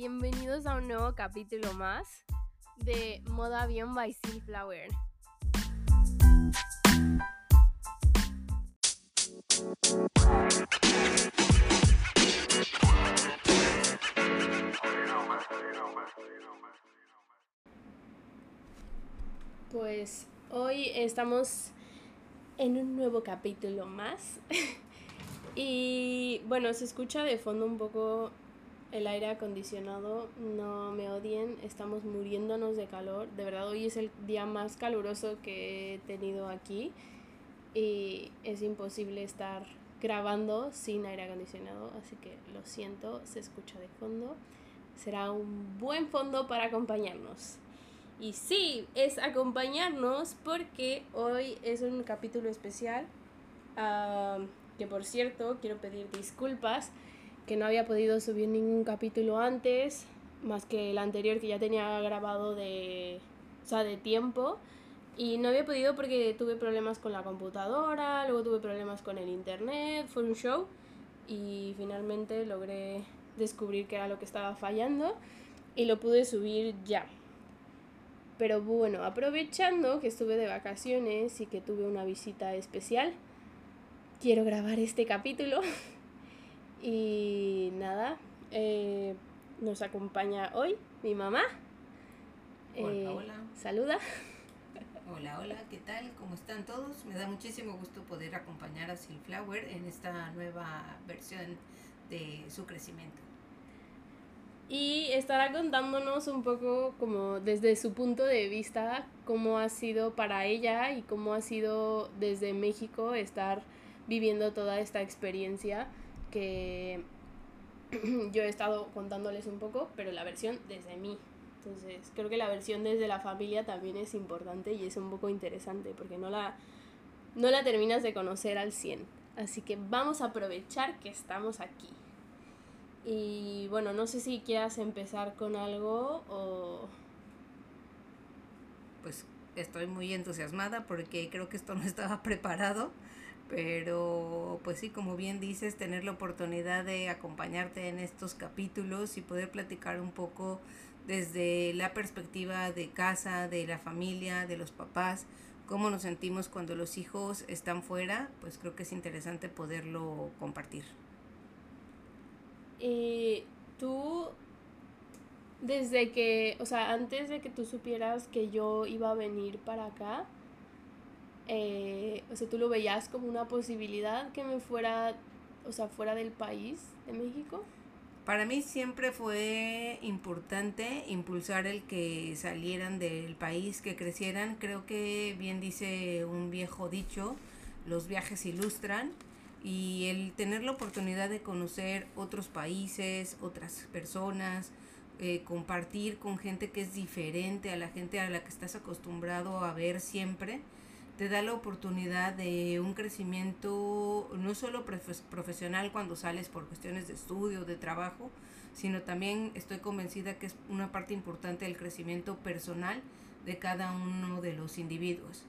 Bienvenidos a un nuevo capítulo más de Moda Avión by Flower. Pues hoy estamos en un nuevo capítulo más. y bueno, se escucha de fondo un poco el aire acondicionado. No me odien, estamos muriéndonos de calor. De verdad, hoy es el día más caluroso que he tenido aquí. Y es imposible estar grabando sin aire acondicionado, así que lo siento, se escucha de fondo. Será un buen fondo para acompañarnos. Y sí, es acompañarnos porque hoy es un capítulo especial. que por cierto, quiero pedir disculpas que no había podido subir ningún capítulo antes, más que el anterior que ya tenía grabado de, o sea, de tiempo. Y no había podido porque tuve problemas con la computadora, luego tuve problemas con el internet, fue un show. Y finalmente logré descubrir qué era lo que estaba fallando y lo pude subir ya. Pero bueno, aprovechando que estuve de vacaciones y que tuve una visita especial, quiero grabar este capítulo. y nada, eh, nos acompaña hoy mi mamá. Hola, eh, hola. Saluda. Hola, hola, ¿qué tal? ¿Cómo están todos? Me da muchísimo gusto poder acompañar a Silflower en esta nueva versión de su crecimiento y estará contándonos un poco como desde su punto de vista cómo ha sido para ella y cómo ha sido desde México estar viviendo toda esta experiencia que yo he estado contándoles un poco, pero la versión desde mí. Entonces, creo que la versión desde la familia también es importante y es un poco interesante porque no la, no la terminas de conocer al 100. Así que vamos a aprovechar que estamos aquí. Y bueno, no sé si quieras empezar con algo o... Pues estoy muy entusiasmada porque creo que esto no estaba preparado, pero pues sí, como bien dices, tener la oportunidad de acompañarte en estos capítulos y poder platicar un poco desde la perspectiva de casa, de la familia, de los papás, cómo nos sentimos cuando los hijos están fuera, pues creo que es interesante poderlo compartir. Y tú, desde que, o sea, antes de que tú supieras que yo iba a venir para acá, eh, o sea, tú lo veías como una posibilidad que me fuera, o sea, fuera del país, de México. Para mí siempre fue importante impulsar el que salieran del país, que crecieran. Creo que bien dice un viejo dicho, los viajes ilustran y el tener la oportunidad de conocer otros países, otras personas, eh, compartir con gente que es diferente a la gente a la que estás acostumbrado a ver siempre, te da la oportunidad de un crecimiento no solo profesional cuando sales por cuestiones de estudio, de trabajo, sino también estoy convencida que es una parte importante del crecimiento personal de cada uno de los individuos.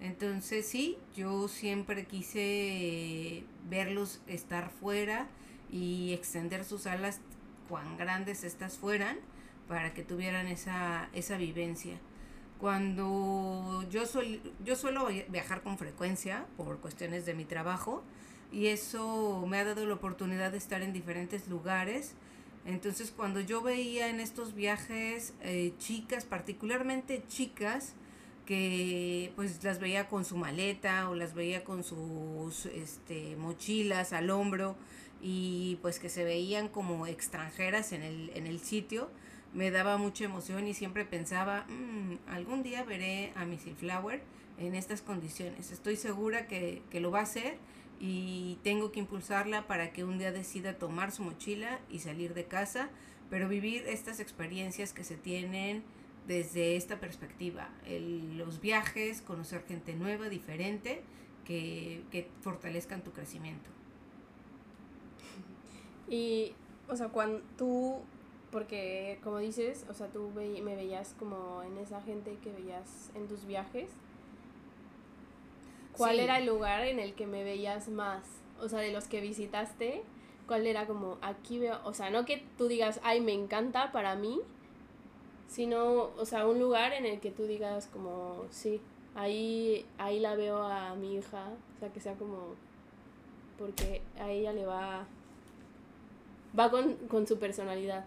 Entonces sí, yo siempre quise verlos estar fuera y extender sus alas cuán grandes estas fueran para que tuvieran esa, esa vivencia. Cuando yo, yo suelo viajar con frecuencia por cuestiones de mi trabajo y eso me ha dado la oportunidad de estar en diferentes lugares. Entonces cuando yo veía en estos viajes eh, chicas, particularmente chicas, que pues las veía con su maleta o las veía con sus este, mochilas al hombro y pues que se veían como extranjeras en el, en el sitio, me daba mucha emoción y siempre pensaba, mm, algún día veré a Missy Flower en estas condiciones. Estoy segura que, que lo va a hacer y tengo que impulsarla para que un día decida tomar su mochila y salir de casa, pero vivir estas experiencias que se tienen desde esta perspectiva, los viajes, conocer gente nueva, diferente, que, que fortalezcan tu crecimiento. Y, o sea, cuando tú, porque como dices, o sea, tú me veías como en esa gente que veías en tus viajes, ¿cuál era el lugar en el que me veías más? O sea, de los que visitaste, cuál era como, aquí veo, o sea, no que tú digas, ay, me encanta para mí, sino, o sea, un lugar en el que tú digas como, sí, ahí, ahí la veo a mi hija, o sea, que sea como, porque a ella le va, va con, con su personalidad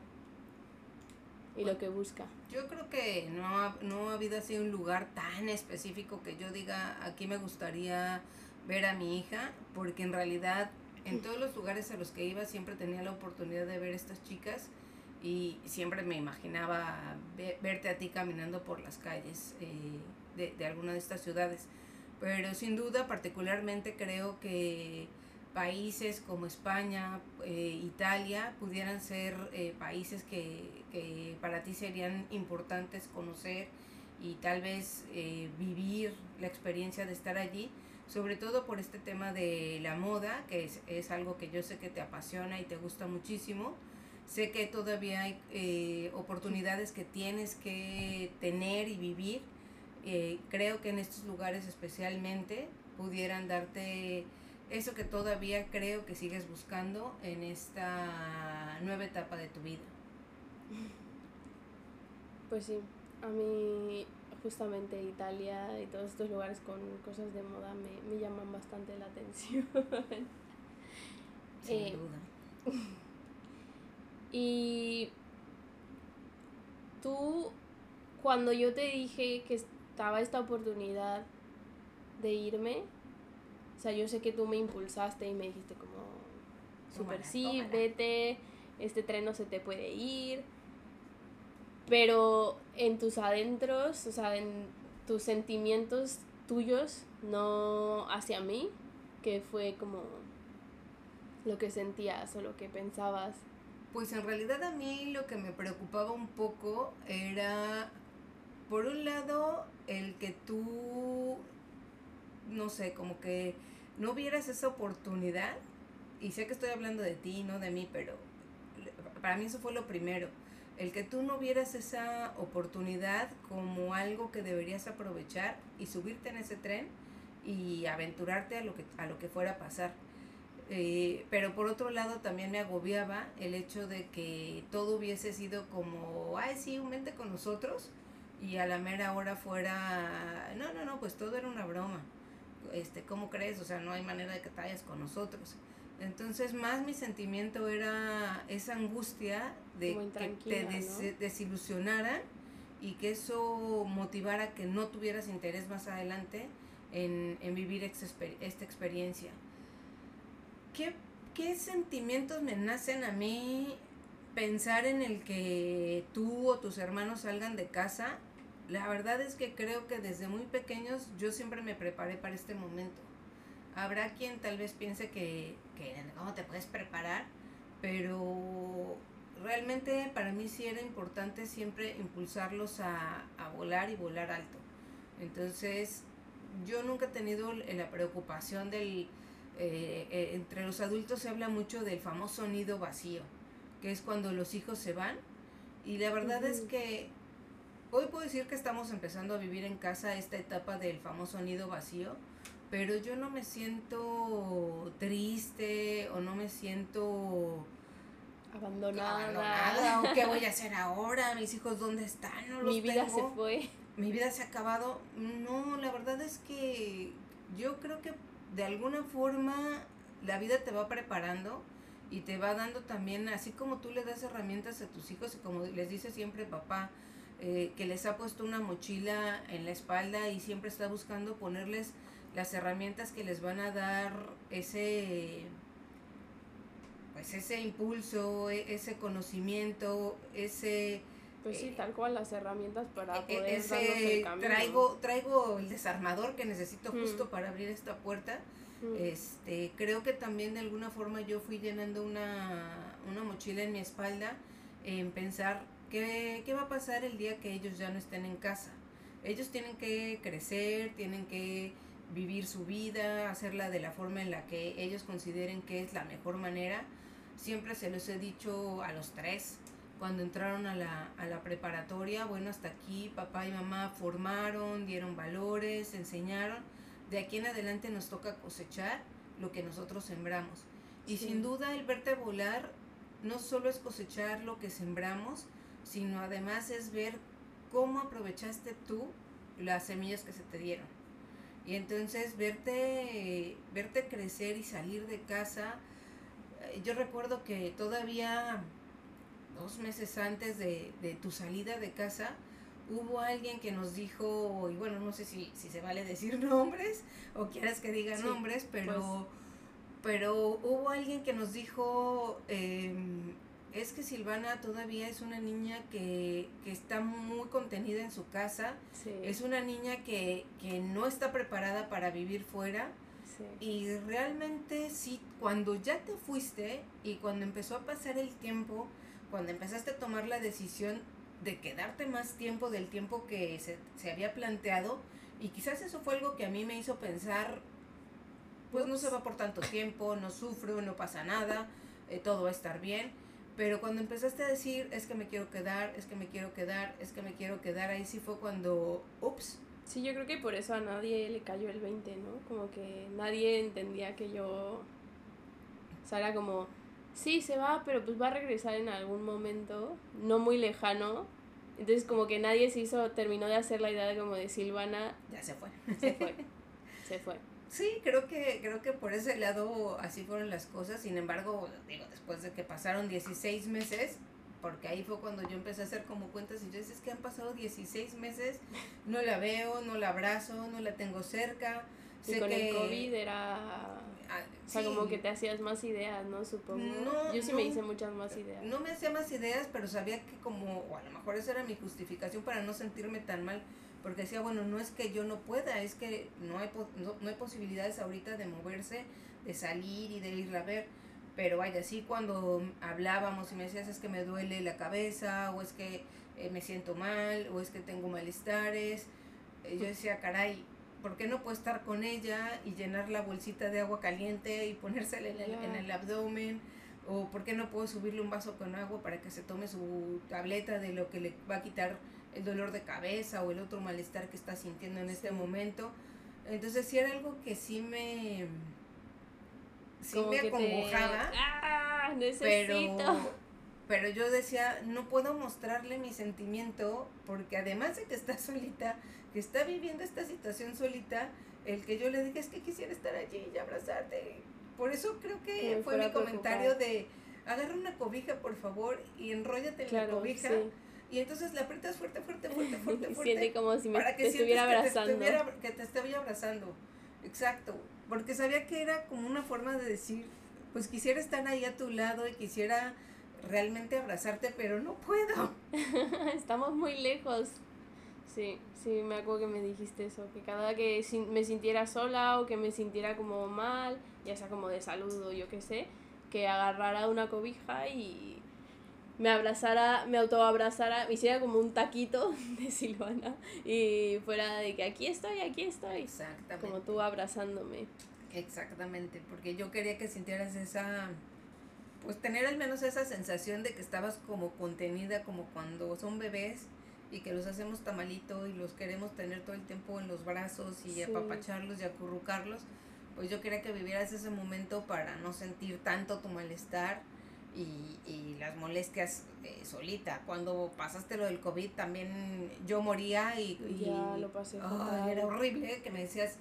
y lo que busca. Yo creo que no ha, no ha habido así un lugar tan específico que yo diga, aquí me gustaría ver a mi hija, porque en realidad en todos los lugares a los que iba siempre tenía la oportunidad de ver estas chicas y siempre me imaginaba verte a ti caminando por las calles eh, de, de alguna de estas ciudades. Pero sin duda, particularmente creo que países como España, eh, Italia, pudieran ser eh, países que, que, para ti serían importantes conocer y tal vez vivir la experiencia de estar allí, sobre todo por este tema de la moda, que es, es algo que yo sé que te apasiona y te gusta muchísimo Sé que todavía hay eh, oportunidades que tienes que tener y vivir. Eh, creo que en estos lugares especialmente pudieran darte eso que todavía creo que sigues buscando en esta nueva etapa de tu vida. Pues sí, a mí justamente Italia y todos estos lugares con cosas de moda me, me llaman bastante la atención. Sin eh, duda. Y tú, cuando yo te dije que estaba esta oportunidad de irme, o sea, yo sé que tú me impulsaste y me dijiste como, super sí, vete, este tren no se te puede ir, pero en tus adentros, o sea, en tus sentimientos tuyos, no hacia mí, que fue como lo que sentías o lo que pensabas. Pues en realidad a mí lo que me preocupaba un poco era, por un lado, el que tú, no sé, como que no vieras esa oportunidad, y sé que estoy hablando de ti, no de mí, pero para mí eso fue lo primero, el que tú no vieras esa oportunidad como algo que deberías aprovechar y subirte en ese tren y aventurarte a lo que, a lo que fuera a pasar eh, pero por otro lado también me agobiaba el hecho de que todo hubiese sido como, ay, sí, un mente con nosotros y a la mera hora fuera, no, no, no, pues todo era una broma. Este, ¿Cómo crees? O sea, no hay manera de que te vayas con nosotros. Entonces, más mi sentimiento era esa angustia de que te desilusionaran y que eso motivara que no tuvieras interés más adelante en, en vivir esta experiencia. ¿qué, ¿qué sentimientos me nacen a mí pensar en el que tú o tus hermanos salgan de casa? La verdad es que creo que desde muy pequeños yo siempre me preparé para este momento. Habrá quien tal vez piense que, que cómo te puedes preparar, pero realmente para mí sí era importante siempre impulsarlos a, a volar y volar alto. Entonces, yo nunca he tenido la preocupación del, eh, eh, entre los adultos se habla mucho del famoso nido vacío, que es cuando los hijos se van. Y la verdad es que hoy puedo decir que estamos empezando a vivir en casa esta etapa del famoso nido vacío, pero yo no me siento triste o no me siento abandonada. o qué voy a hacer ahora, mis hijos dónde están, no Mi vida se fue. Mi vida se ha acabado. No, la verdad es que yo creo que de alguna forma la vida te va preparando y te va dando también, así como tú le das herramientas a tus hijos y como les dice siempre papá, eh, que les ha puesto una mochila en la espalda y siempre está buscando ponerles las herramientas que les van a dar ese pues ese impulso, e, ese conocimiento, ese pues sí, tal cual las herramientas para e, e, poder ese, Traigo, traigo el desarmador que necesito justo para abrir esta puerta. Este, creo que también de alguna forma yo fui llenando una, una mochila en mi espalda en pensar qué, qué va a pasar el día que ellos ya no estén en casa. Ellos tienen que crecer, tienen que vivir su vida, hacerla de la forma en la que ellos consideren que es la mejor manera. Siempre se los he dicho a los tres, cuando entraron a la, a la preparatoria, bueno, hasta aquí papá y mamá formaron, dieron valores, enseñaron. De aquí en adelante nos toca cosechar lo que nosotros sembramos. Y sin duda el verte volar no solo es cosechar lo que sembramos, sino además es ver cómo aprovechaste tú las semillas que se te dieron. Y entonces verte, verte crecer y salir de casa. Eh, yo recuerdo que todavía dos meses antes de, tu salida de casa, hubo alguien que nos dijo, y bueno, no sé si, si se vale decir nombres o quieras que diga nombres, pero, pues. pero hubo alguien que nos dijo, em, es que Silvana todavía es una niña que, está muy contenida en su casa, es una niña que, no está preparada para vivir fuera. Y realmente sí, cuando ya te fuiste y cuando empezó a pasar el tiempo, cuando empezaste a tomar la decisión de quedarte más tiempo del tiempo que se, se había planteado, y quizás eso fue algo que a mí me hizo pensar, pues no se va por tanto tiempo, no sufro, no pasa nada, eh, todo va a estar bien pero cuando empezaste a decir, es que me quiero quedar, es que me quiero quedar, es que me quiero quedar, ahí sí fue cuando, ups. Sí, yo creo que por eso a nadie le cayó el 20, ¿no? Como que nadie entendía que yo... O sea, era como, sí, se va, pero pues va a regresar en algún momento, no muy lejano. Entonces como que nadie se hizo, terminó de hacer la idea de como de Silvana. Ya se fue. Se fue. se fue. Sí, creo que, creo que por ese lado así fueron las cosas. Sin embargo, digo, después de que pasaron 16 meses, porque ahí fue cuando yo empecé a hacer como cuentas y yo decía, es que han pasado 16 meses, no la veo, no la abrazo, no la tengo cerca. Y con el COVID era... Ah, o sea, como que te hacías más ideas, ¿no? Supongo. yo sí me hice muchas más ideas. No me hacía más ideas, pero sabía que como, o a lo mejor esa era mi justificación para no sentirme tan mal porque decía, bueno, no es que yo no pueda, es que no hay, no, hay posibilidades ahorita de moverse, de salir y de ir a ver. Pero vaya, sí cuando hablábamos y me decías es que me duele la cabeza, o es que eh, me siento mal, o es que tengo malestares, eh, yo decía, caray, ¿por qué no puedo estar con ella y llenar la bolsita de agua caliente y ponérsela en el, en el abdomen? ¿O por qué no puedo subirle un vaso con agua para que se tome su tableta de lo que le va a quitar el dolor de cabeza o el otro malestar que está sintiendo en este momento. Entonces sí era algo que sí me sí me acongojaba. ¡Ah! Necesito. Pero, yo decía, no puedo mostrarle mi sentimiento porque además de que está solita, que está viviendo esta situación solita, el que yo le dije es que quisiera estar allí y abrazarte. Por eso creo que, fue mi comentario de agarra una cobija por favor y enróllate en la cobija. Y entonces le aprietas fuerte, fuerte, fuerte, fuerte, fuerte. Siente como si me te estuviera abrazando. Que te estuviera, que te estuviera abrazando. Exacto. Porque sabía que era como una forma de decir, pues quisiera estar ahí a tu lado y quisiera realmente abrazarte, pero no puedo. Estamos muy lejos. Sí, sí, me acuerdo que me dijiste eso, que cada que me sintiera sola o que me sintiera como mal, ya sea como de salud o yo qué sé, que agarrara una cobija y me abrazara, me autoabrazara, me hiciera como un taquito de Silvana y fuera de que aquí estoy, aquí estoy. Exactamente. Como tú abrazándome. Exactamente, porque yo quería que sintieras esa, pues tener al menos esa sensación de que estabas como contenida, como cuando son bebés y que los hacemos tamalito y los queremos tener todo el tiempo en los brazos y apapacharlos y acurrucarlos. Pues yo quería que vivieras ese momento para no sentir tanto tu malestar y, y las molestias eh, solita. Cuando pasaste lo del COVID también yo moría y, ya lo pasé era horrible que me decías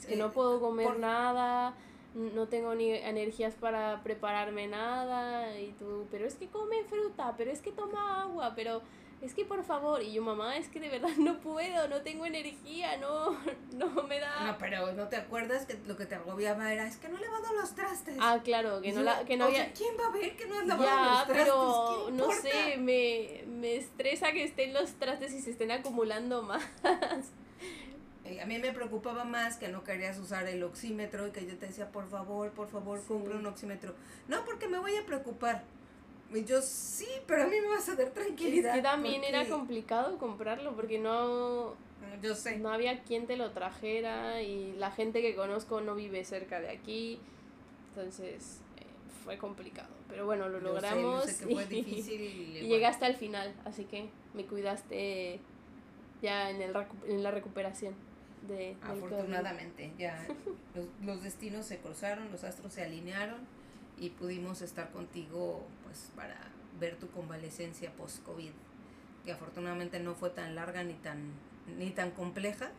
es que no puedo comer nada no tengo ni energías para prepararme nada y tú pero es que come fruta pero es que toma agua pero es que por favor, y yo, mamá, es que de verdad no puedo, no tengo energía, no, no me da... No, pero ¿no te acuerdas que lo que te agobiaba era, es que no he lavado los trastes? Ah, claro, que no, la, que no había... ¿quién va a ver que no has lavado los trastes? pero no sé, me, me estresa que estén los trastes y se estén acumulando más. Eh, a mí me preocupaba más que no querías usar el oxímetro y que yo te decía, por favor, por favor, compra un oxímetro. No, porque me voy a preocupar. Y yo sí, pero a mí me vas a dar tranquilidad. Es que también era complicado comprarlo porque no... Yo sé. No había quien te lo trajera y la gente que conozco no vive cerca de aquí. Entonces eh, fue complicado. Pero bueno, lo logramos. fue difícil y, y llegué hasta el final. Así que me cuidaste ya en, el, en la recuperación. de... Afortunadamente, ya los, los destinos se cruzaron, los astros se alinearon y pudimos estar contigo pues para ver tu convalecencia post-COVID, que afortunadamente no fue tan larga ni tan, ni tan compleja.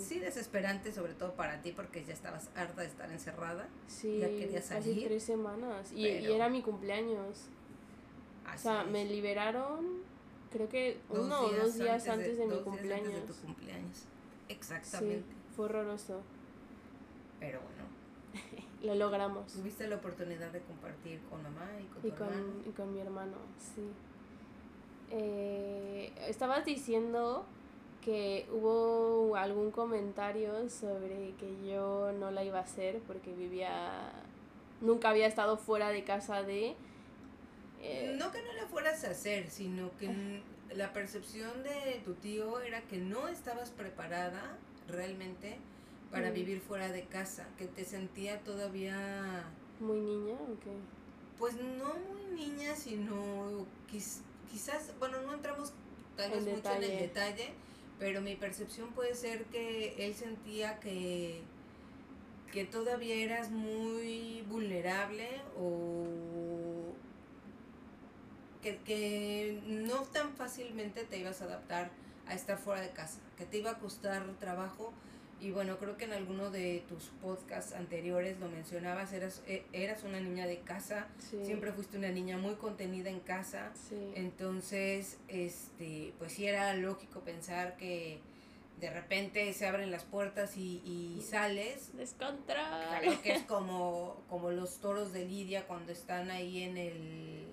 Sí. desesperante, sobre todo para ti, porque ya estabas harta de estar encerrada. Sí, ya querías salir. Casi tres semanas. Y, y era mi cumpleaños. o sea, me liberaron, creo que uno o dos días antes de, mi cumpleaños. Días antes de tu cumpleaños. Exactamente. fue horroroso. Pero bueno, lo logramos. Tuviste la oportunidad de compartir con mamá y con y con, Y con mi hermano, sí. Eh, estabas diciendo que hubo algún comentario sobre que yo no la iba a hacer porque vivía... Nunca había estado fuera de casa de... Eh, no que no la fueras a hacer, sino que la percepción de tu tío era que no estabas preparada realmente para vivir fuera de casa, que te sentía todavía... ¿Muy niña o qué? Pues no muy niña, sino quizás, bueno, no entramos tal vez mucho en el detalle, pero mi percepción puede ser que él sentía que, que todavía eras muy vulnerable o que, que no tan fácilmente te ibas a adaptar a estar fuera de casa, que te iba a costar trabajo y bueno, creo que en alguno de tus podcasts anteriores lo mencionabas, eras, e, eras una niña de casa, siempre fuiste una niña muy contenida en casa, entonces, este, pues sí era lógico pensar que de repente se abren las puertas y, y sales. Descontrol. Claro que es como, como los toros de Lidia cuando están ahí en el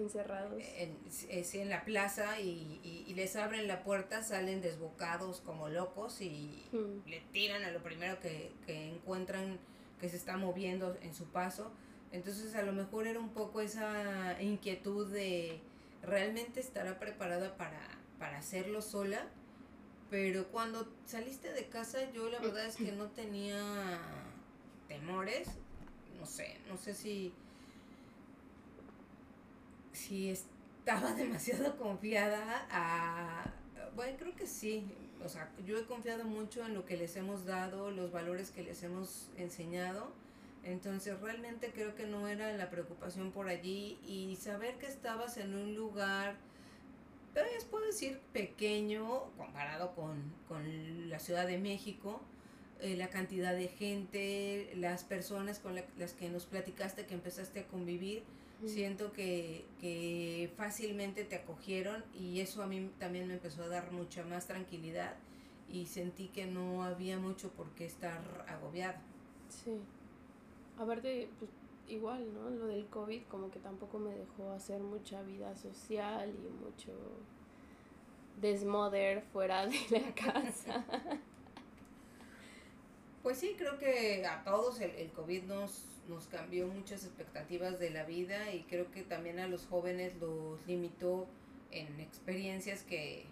encerrados. En, en la plaza y, y, les abren la puerta, salen desbocados como locos y hmm. le tiran a lo primero que, que encuentran que se está moviendo en su paso. Entonces a lo mejor era un poco esa inquietud de realmente estará preparada para, para hacerlo sola. Pero cuando saliste de casa yo la verdad es que no tenía temores. No sé, no sé si si estaba demasiado confiada a... Bueno, creo que sí. O sea, yo he confiado mucho en lo que les hemos dado, los valores que les hemos enseñado. Entonces realmente creo que no era la preocupación por allí y saber que estabas en un lugar, pero puedo decir pequeño comparado con, con la Ciudad de México, eh, la cantidad de gente, las personas con las que nos platicaste que empezaste a convivir, Siento que, que fácilmente te acogieron y eso a mí también me empezó a dar mucha más tranquilidad y sentí que no había mucho por qué estar agobiado. Sí. Aparte, pues igual, ¿no? Lo del COVID como que tampoco me dejó hacer mucha vida social y mucho desmoder fuera de la casa. Pues sí, creo que a todos el, el COVID nos nos cambió muchas expectativas de la vida y creo que también a los jóvenes los limitó en experiencias que,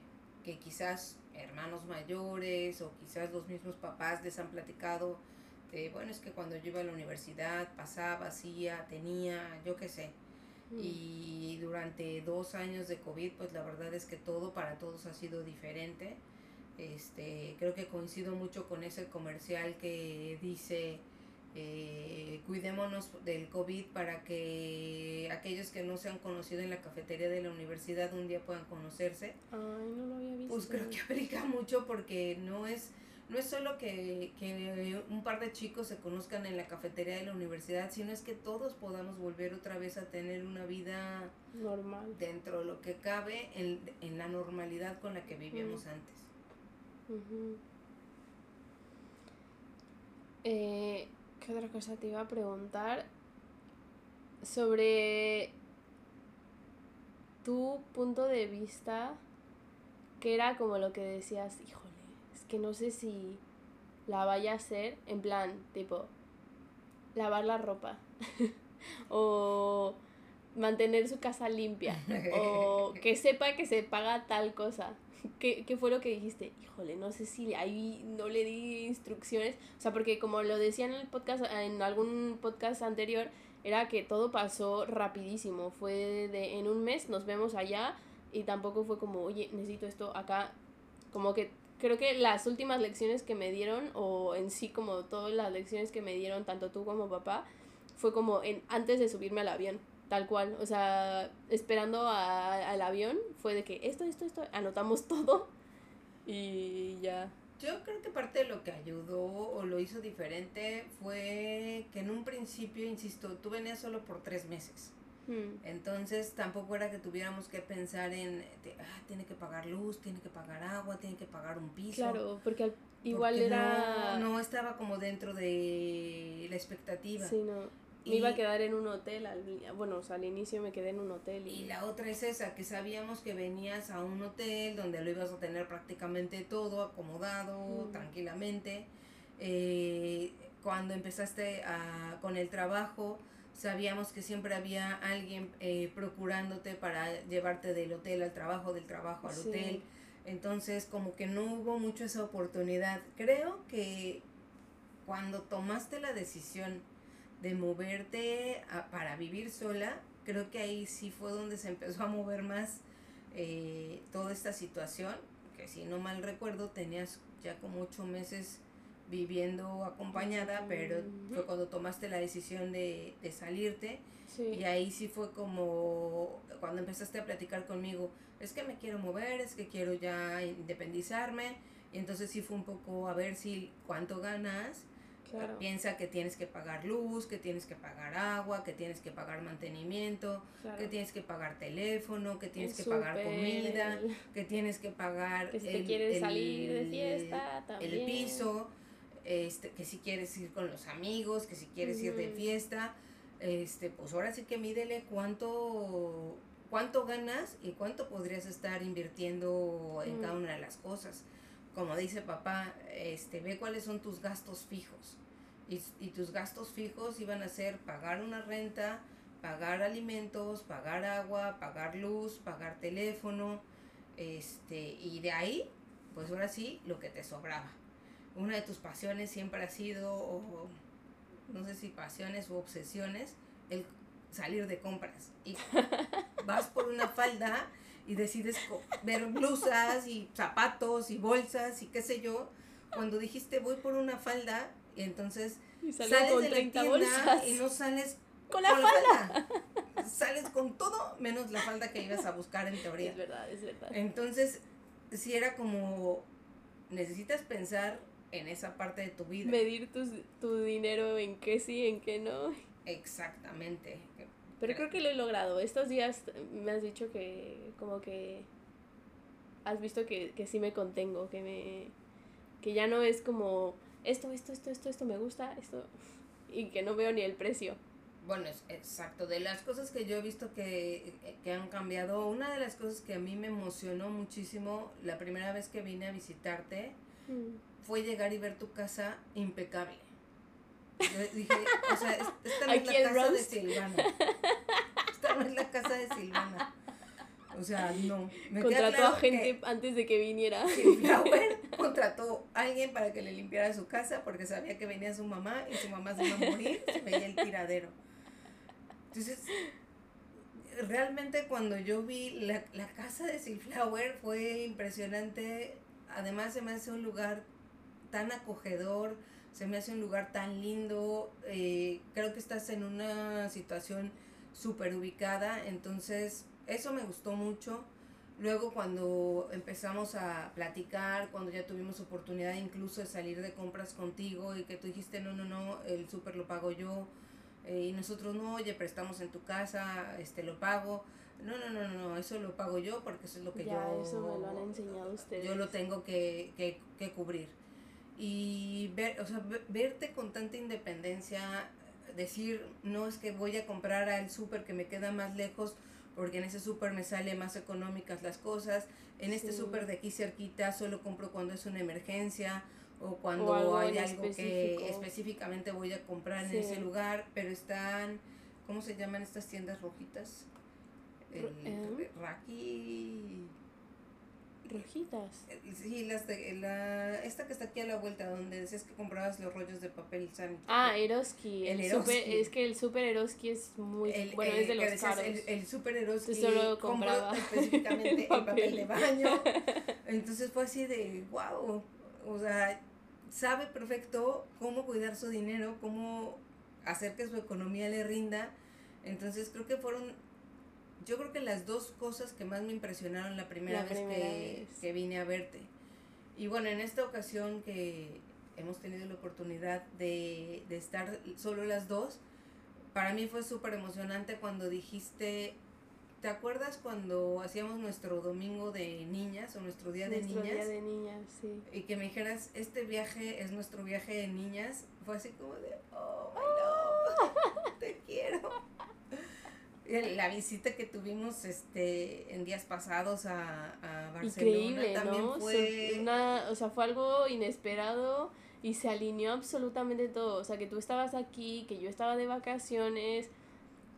que quizás hermanos mayores o quizás los mismos papás les han platicado de, bueno, es que cuando yo iba a la universidad pasaba, hacía, tenía, yo qué sé. Mm. Y durante dos años de COVID, pues la verdad es que todo para todos ha sido diferente. Este, creo que coincido mucho con ese comercial que dice eh, cuidémonos del COVID para que aquellos que no se han conocido en la cafetería de la universidad un día puedan conocerse. Ay, no lo había visto. Pues creo que aplica mucho porque no es, no es solo que, que un par de chicos se conozcan en la cafetería de la universidad, sino es que todos podamos volver otra vez a tener una vida normal dentro de lo que cabe en, en la normalidad con la que vivíamos antes. eh, ¿Qué otra cosa te iba a preguntar? Sobre tu punto de vista, que era como lo que decías, híjole, es que no sé si la vaya a hacer, en plan, tipo, lavar la ropa, o mantener su casa limpia, o que sepa que se paga tal cosa. ¿Qué, ¿Qué fue lo que dijiste? Híjole, no sé si ahí no le di instrucciones. O sea, porque como lo decía en el podcast, en algún podcast anterior, era que todo pasó rapidísimo. Fue de en un mes nos vemos allá y tampoco fue como, oye, necesito esto acá. Como que creo que las últimas lecciones que me dieron, o en sí como todas las lecciones que me dieron, tanto tú como papá, fue como en, antes de subirme al avión, tal cual. O sea, esperando al avión, fue de que esto, esto, esto, anotamos todo y ya. Yo creo que parte de lo que ayudó o lo hizo diferente fue que en un principio, insisto, tú venías solo por tres meses. Hmm. Entonces tampoco era que tuviéramos que pensar en, ah, tiene que pagar luz, tiene que pagar agua, tiene que pagar un piso. Claro, porque igual era... No, no, estaba como dentro de la expectativa. Sí, no. Me iba a quedar en un hotel, al, bueno, o sea, al inicio me quedé en un hotel. Y... la otra es esa, que sabíamos que venías a un hotel donde lo ibas a tener prácticamente todo acomodado, tranquilamente. Eh, cuando empezaste a, con el trabajo, sabíamos que siempre había alguien eh, procurándote para llevarte del hotel al trabajo, del trabajo al hotel. Entonces, como que no hubo mucho esa oportunidad. Creo que cuando tomaste la decisión de moverte para vivir sola, creo que ahí sí fue donde se empezó a mover más eh, toda esta situación, que si no mal recuerdo tenías ya como ocho meses viviendo acompañada, pero fue cuando tomaste la decisión de, salirte. Y ahí sí fue como cuando empezaste a platicar conmigo, es que me quiero mover, es que quiero ya independizarme y entonces sí fue un poco a ver si cuánto ganas Piensa que tienes que pagar luz, que tienes que pagar agua, que tienes que pagar mantenimiento, que tienes que pagar teléfono, que tienes que pagar comida, que tienes que pagar que si el, quieres salir de fiesta, el piso, este, que si quieres ir con los amigos, que si quieres ir de fiesta, este, pues ahora sí que mídele cuánto cuánto ganas y cuánto podrías estar invirtiendo en cada una de las cosas como dice papá, este, ve cuáles son tus gastos fijos. Y, y, tus gastos fijos iban a ser pagar una renta, pagar alimentos, pagar agua, pagar luz, pagar teléfono, este, y de ahí, pues ahora sí, lo que te sobraba. Una de tus pasiones siempre ha sido, o, no sé si pasiones o obsesiones, el salir de compras. Y vas por una falda y decides ver blusas y zapatos y bolsas y qué sé yo, cuando dijiste voy por una falda y entonces sales de la tienda y no sales con la, falda. Sales con todo menos la falda que ibas a buscar en teoría. Es verdad, es verdad. Entonces, si era como necesitas pensar en esa parte de tu vida. Medir tu dinero en qué sí, en qué no. Exactamente. Pero creo que lo he logrado. Estos días me has dicho que como que has visto que, que sí me contengo, que me que ya no es como esto, esto, esto, esto, esto me gusta, esto y que no veo ni el precio. Bueno, es exacto. De las cosas que yo he visto que, que han cambiado, una de las cosas que a mí me emocionó muchísimo la primera vez que vine a visitarte mm. fue llegar y ver tu casa impecable dije, o sea, esta no es la casa de Silvana. Esta no es la casa de Silvana. O sea, no. Me contrató a gente antes de que viniera. Flower contrató a alguien para que le limpiara su casa porque sabía que venía su mamá y su mamá se iba a morir, se veía el tiradero. Entonces, realmente cuando yo vi la, la casa de Silflower fue impresionante. Además se me hace un lugar tan acogedor, se me hace un lugar tan lindo, eh, creo que estás en una situación súper ubicada, entonces eso me gustó mucho. Luego cuando empezamos a platicar, cuando ya tuvimos oportunidad incluso de salir de compras contigo y que tú dijiste, no, no, no, el súper lo pago yo, eh, y nosotros no, oye, prestamos en tu casa, este lo pago. No, no, no, no, eso lo pago yo porque eso es lo que yo... Eso me lo han enseñado ustedes. Yo lo tengo que, que, que cubrir y ver, o sea, verte con tanta independencia, decir, no es que voy a comprar al súper que me queda más lejos, porque en ese súper me sale más económicas las cosas, en este súper de aquí cerquita solo compro cuando es una emergencia o cuando hay algo que específicamente voy a comprar en ese lugar, pero están, ¿cómo se llaman estas tiendas rojitas? El, ¿Eh? Raki Rojitas. Eh, sí, las de, la, esta que está aquí a la vuelta, donde decías que comprabas los rollos de papel sándwich. Ah, Eroski. El, Eroski. es que el Super Eroski es muy. bueno, es de los caros. El, el Super Eroski. solo compraba específicamente el papel de baño. Entonces fue así de, wow. O sea, sabe perfecto cómo cuidar su dinero, cómo hacer que su economía le rinda. Entonces creo que fueron yo creo que las dos cosas que más me impresionaron la primera, vez, que, que, vine a verte. Y bueno, en esta ocasión que hemos tenido la oportunidad de, de estar solo las dos, para mí fue súper emocionante cuando dijiste, ¿te acuerdas cuando hacíamos nuestro domingo de niñas o nuestro día de niñas? Día de niñas, sí. Y que me dijeras, este viaje es nuestro viaje de niñas, fue así como de, oh, my quiero la visita que tuvimos este en días pasados a, a Barcelona Increíble, también ¿no? fue una, o sea, fue algo inesperado y se alineó absolutamente todo, o sea, que tú estabas aquí, que yo estaba de vacaciones,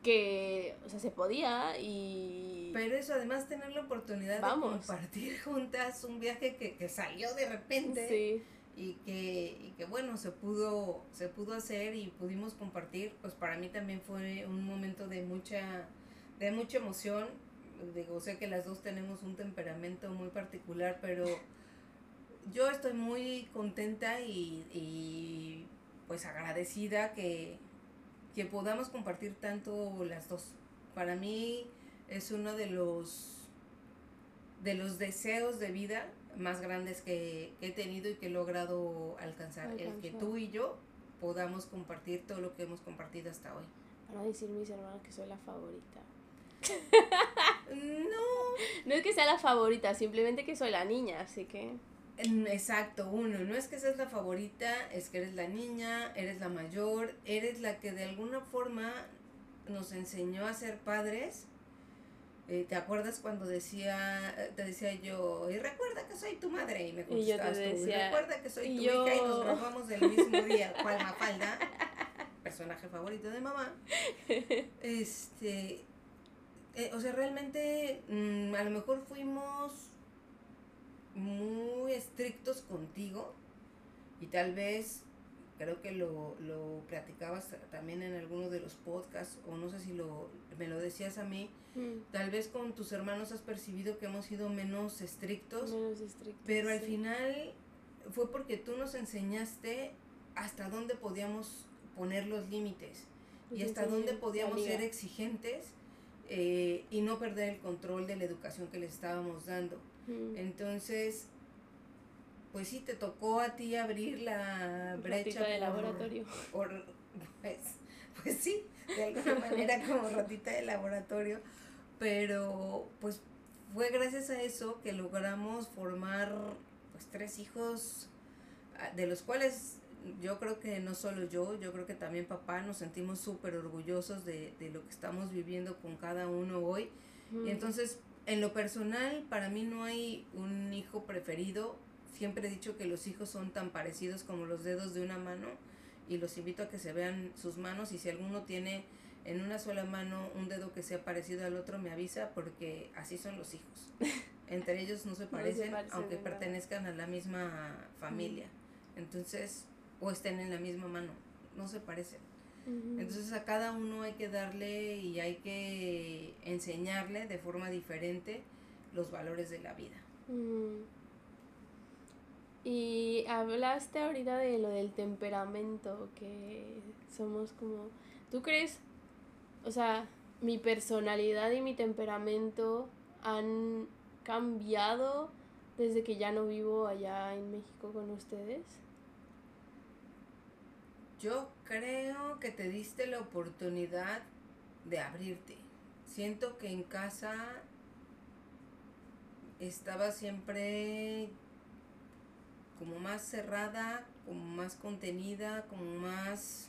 que, o sea, se podía y... Pero eso, además tener la oportunidad de compartir juntas un viaje que, que salió de repente. Sí y que, y que bueno, se pudo, se pudo hacer y pudimos compartir, pues para mí también fue un momento de mucha, de mucha emoción. Digo, sé que las dos tenemos un temperamento muy particular, pero yo estoy muy contenta y, y pues agradecida que, que podamos compartir tanto las dos. Para mí es uno de los de los deseos de vida más grandes que, he tenido y que he logrado alcanzar. El que tú y yo podamos compartir todo lo que hemos compartido hasta hoy. Para decir mis hermanos que soy la favorita. no. No es que sea la favorita, simplemente que soy la niña, así que... Exacto, uno, no es que seas la favorita, es que eres la niña, eres la mayor, eres la que de alguna forma nos enseñó a ser padres eh, ¿Te acuerdas cuando decía, te decía yo, y recuerda que soy tu madre? Y me contestabas tú, y recuerda que soy tu hija y nos grabamos del mismo día. ¿Cuál Mafalda? Personaje favorito de mamá. Este, eh, o sea, realmente mm, a lo mejor fuimos muy estrictos contigo y tal vez creo que lo, lo platicabas también en alguno de los podcasts o no sé si lo, me lo decías a mí, mm. tal vez con tus hermanos has percibido que hemos sido menos estrictos, menos estrictos pero al final fue porque tú nos enseñaste hasta dónde podíamos poner los límites y hasta dónde podíamos ser exigentes eh, y no perder el control de la educación que les estábamos dando. Mm. Entonces, pues sí, te tocó a ti abrir la brecha. de laboratorio. pues, pues sí, de alguna manera como ratita de laboratorio, pero pues fue gracias a eso que logramos formar pues tres hijos, ah, de los cuales yo creo que no solo yo, yo creo que también papá nos sentimos súper orgullosos de, de, lo que estamos viviendo con cada uno hoy. Y entonces, en lo personal, para mí no hay un hijo preferido, siempre he dicho que los hijos son tan parecidos como los dedos de una mano y los invito a que se vean sus manos y si alguno tiene en una sola mano un dedo que sea parecido al otro me avisa porque así son los hijos. Entre ellos no se parecen, aunque pertenezcan a la misma familia. Entonces, o estén en la misma mano, no se parecen. Entonces a cada uno hay que darle y hay que enseñarle de forma diferente los valores de la vida. Y hablaste ahorita de lo del temperamento, que somos como... ¿Tú crees? O sea, mi personalidad y mi temperamento han cambiado desde que ya no vivo allá en México con ustedes. Yo creo que te diste la oportunidad de abrirte. Siento que en casa estaba siempre como más cerrada, como más contenida, como más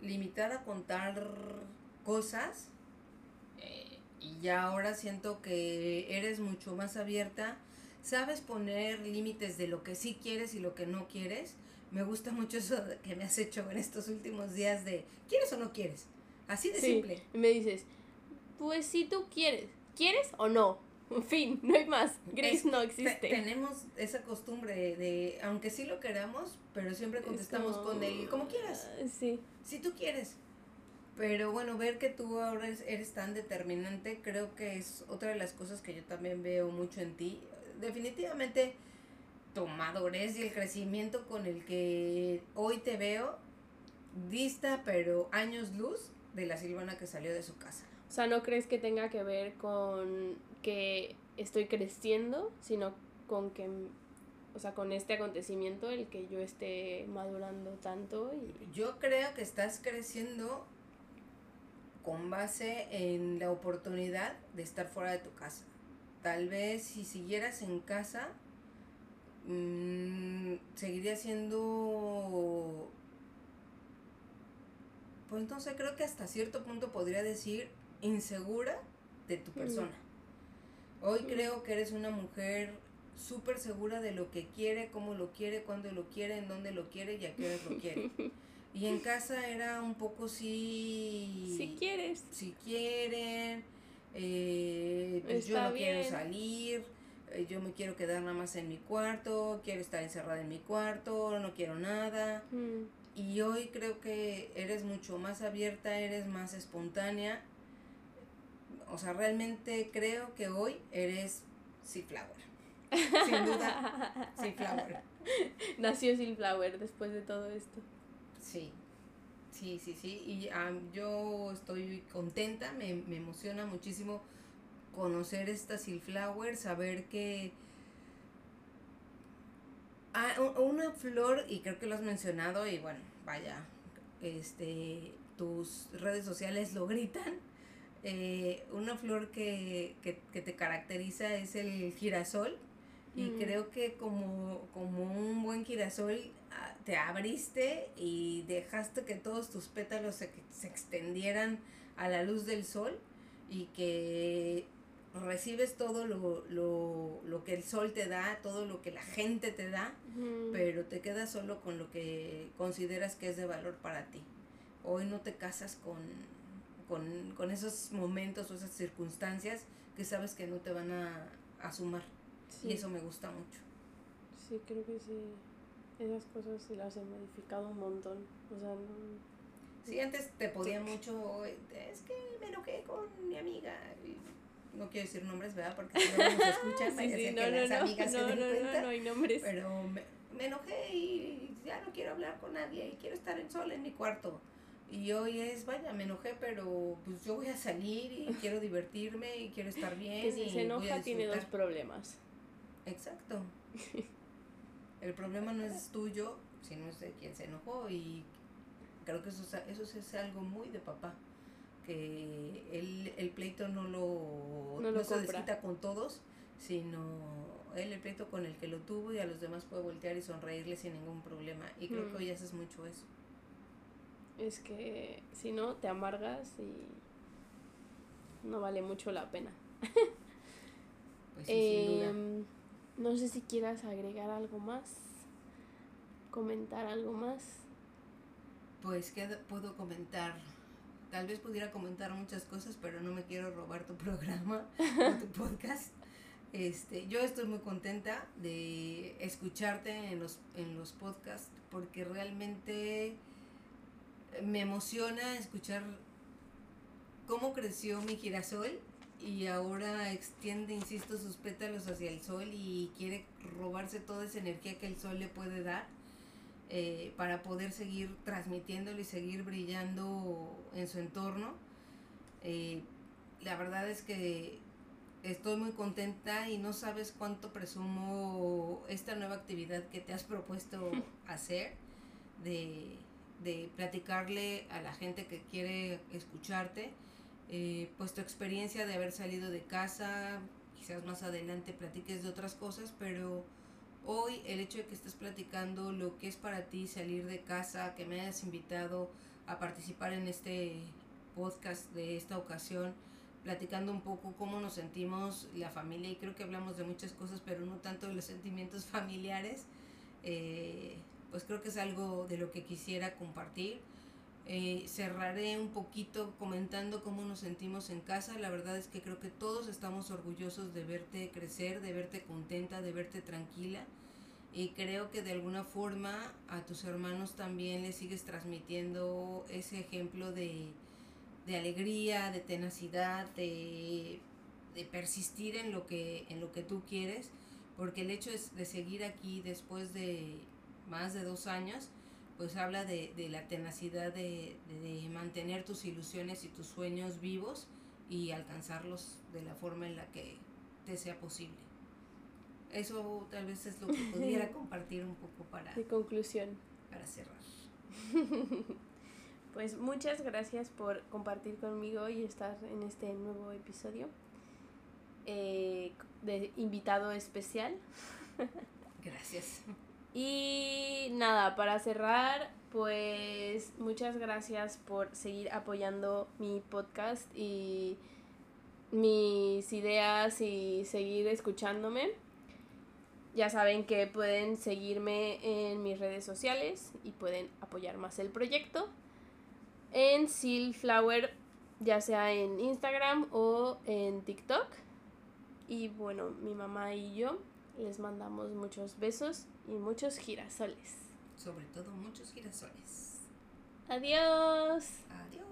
limitada a contar cosas. Eh, y ya ahora siento que eres mucho más abierta. Sabes poner límites de lo que sí quieres y lo que no quieres. Me gusta mucho eso que me has hecho en estos últimos días de ¿quieres o no quieres? Así de simple. Y me dices, pues si tú quieres, ¿quieres o no? Fin, no hay más. Grace no existe. tenemos esa costumbre de, aunque sí lo queramos, pero siempre contestamos con el como quieras. Ah, sí. Si tú quieres. Pero bueno, ver que tú ahora eres, tan determinante, creo que es otra de las cosas que yo también veo mucho en ti. Definitivamente tu madurez y el crecimiento con el que hoy te veo dista, pero años luz de la Silvana que salió de su casa. O sea, ¿no crees que tenga que ver con que estoy creciendo, sino con que, o sea, con este acontecimiento, el que yo esté madurando tanto? Y... Yo creo que estás creciendo con base en la oportunidad de estar fuera de tu casa. Tal vez si siguieras en casa, mmm, seguiría siendo... Pues entonces creo que hasta cierto punto podría decir insegura de tu persona. Hoy creo que eres una mujer súper segura de lo que quiere, cómo lo quiere, cuándo lo quiere, en dónde lo quiere y a qué hora lo quiere. Y en casa era un poco si... Si quieres. Si quieren, eh, pues yo no quiero salir, eh, yo me quiero quedar nada más en mi cuarto, quiero estar encerrada en mi cuarto, no quiero nada. Y hoy creo que eres mucho más abierta, eres más espontánea o sea, realmente creo que hoy eres Flower. Sin duda, Flower. Nació Flower después de todo esto. Sí, sí, sí, sí. Y yo estoy contenta, me, me emociona muchísimo conocer esta Flower, saber que ah, una flor, y creo que lo has mencionado, y bueno, vaya, este, tus redes sociales lo gritan, eh, una flor que, que, que, te caracteriza es el girasol y mm. creo que como, como un buen girasol te abriste y dejaste que todos tus pétalos se, se extendieran a la luz del sol y que recibes todo lo, lo, lo, que el sol te da, todo lo que la gente te da, pero te quedas solo con lo que consideras que es de valor para ti. Hoy no te casas con, con, esos momentos o esas circunstancias que sabes que no te van a, sumar. Y eso me gusta mucho. Sí, creo que sí. Esas cosas se las he modificado un montón. O sea, Sí, antes te podía mucho, es que me enojé con mi amiga. no quiero decir nombres, ¿verdad? Porque si no nos escuchan, sí, sí, no, que no, las amigas no, se den cuenta. No, hay nombres. Pero me, me enojé y ya no quiero hablar con nadie y quiero estar en sol en mi cuarto. Y hoy es, vaya, me enojé, pero pues yo voy a salir y quiero divertirme y quiero estar bien. Que si se enoja tiene dos problemas. Exacto. El problema no es tuyo, sino es de quien se enojó y creo que eso, eso es algo muy de papá. Que él, el pleito no lo, no, se desquita con todos, sino él el pleito con el que lo tuvo y a los demás puede voltear y sonreírle sin ningún problema. Y creo que hoy haces mucho eso es que si no te amargas y no vale mucho la pena. pues em, No sé si quieras agregar algo más, comentar algo más. Pues, ¿qué puedo comentar? Tal vez pudiera comentar muchas cosas, pero no me quiero robar tu programa o tu podcast. Este, yo estoy muy contenta de escucharte en los, en los podcasts porque realmente me emociona escuchar cómo creció mi girasol y ahora extiende, insisto, sus pétalos hacia el sol y quiere robarse toda esa energía que el sol le puede dar eh, para poder seguir transmitiéndolo y seguir brillando en su entorno. Eh, la verdad es que estoy muy contenta y no sabes cuánto presumo esta nueva actividad que te has propuesto hacer de de platicarle a la gente que quiere escucharte, eh, pues tu experiencia de haber salido de casa, quizás más adelante platiques de otras cosas, pero hoy el hecho de que estés platicando lo que es para ti salir de casa, que me hayas invitado a participar en este podcast de esta ocasión, platicando un poco cómo nos sentimos la familia y creo que hablamos de muchas cosas, pero no tanto de los sentimientos familiares. Eh, pues creo que es algo de lo que quisiera compartir. Eh, cerraré un poquito comentando cómo nos sentimos en casa. La verdad es que creo que todos estamos orgullosos de verte crecer, de verte contenta, de verte tranquila. Y creo que de alguna forma a tus hermanos también les sigues transmitiendo ese ejemplo de, de alegría, de tenacidad, de, de, persistir en lo, que, en lo que tú quieres. Porque el hecho de seguir aquí después de más de dos años, pues habla de, de la tenacidad de, de, mantener tus ilusiones y tus sueños vivos y alcanzarlos de la forma en la que te sea posible. Eso tal vez es lo que pudiera compartir un poco para... De conclusión. Para cerrar. pues muchas gracias por compartir conmigo y estar en este nuevo episodio eh, de invitado especial. Gracias. Y nada, para cerrar, pues muchas gracias por seguir apoyando mi podcast y mis ideas y seguir escuchándome. Ya saben que pueden seguirme en mis redes sociales y pueden apoyar más el proyecto. En Sealflower, ya sea en Instagram o en TikTok. Y bueno, mi mamá y yo les mandamos muchos besos y muchos girasoles. Sobre todo muchos girasoles. Adiós. Adiós.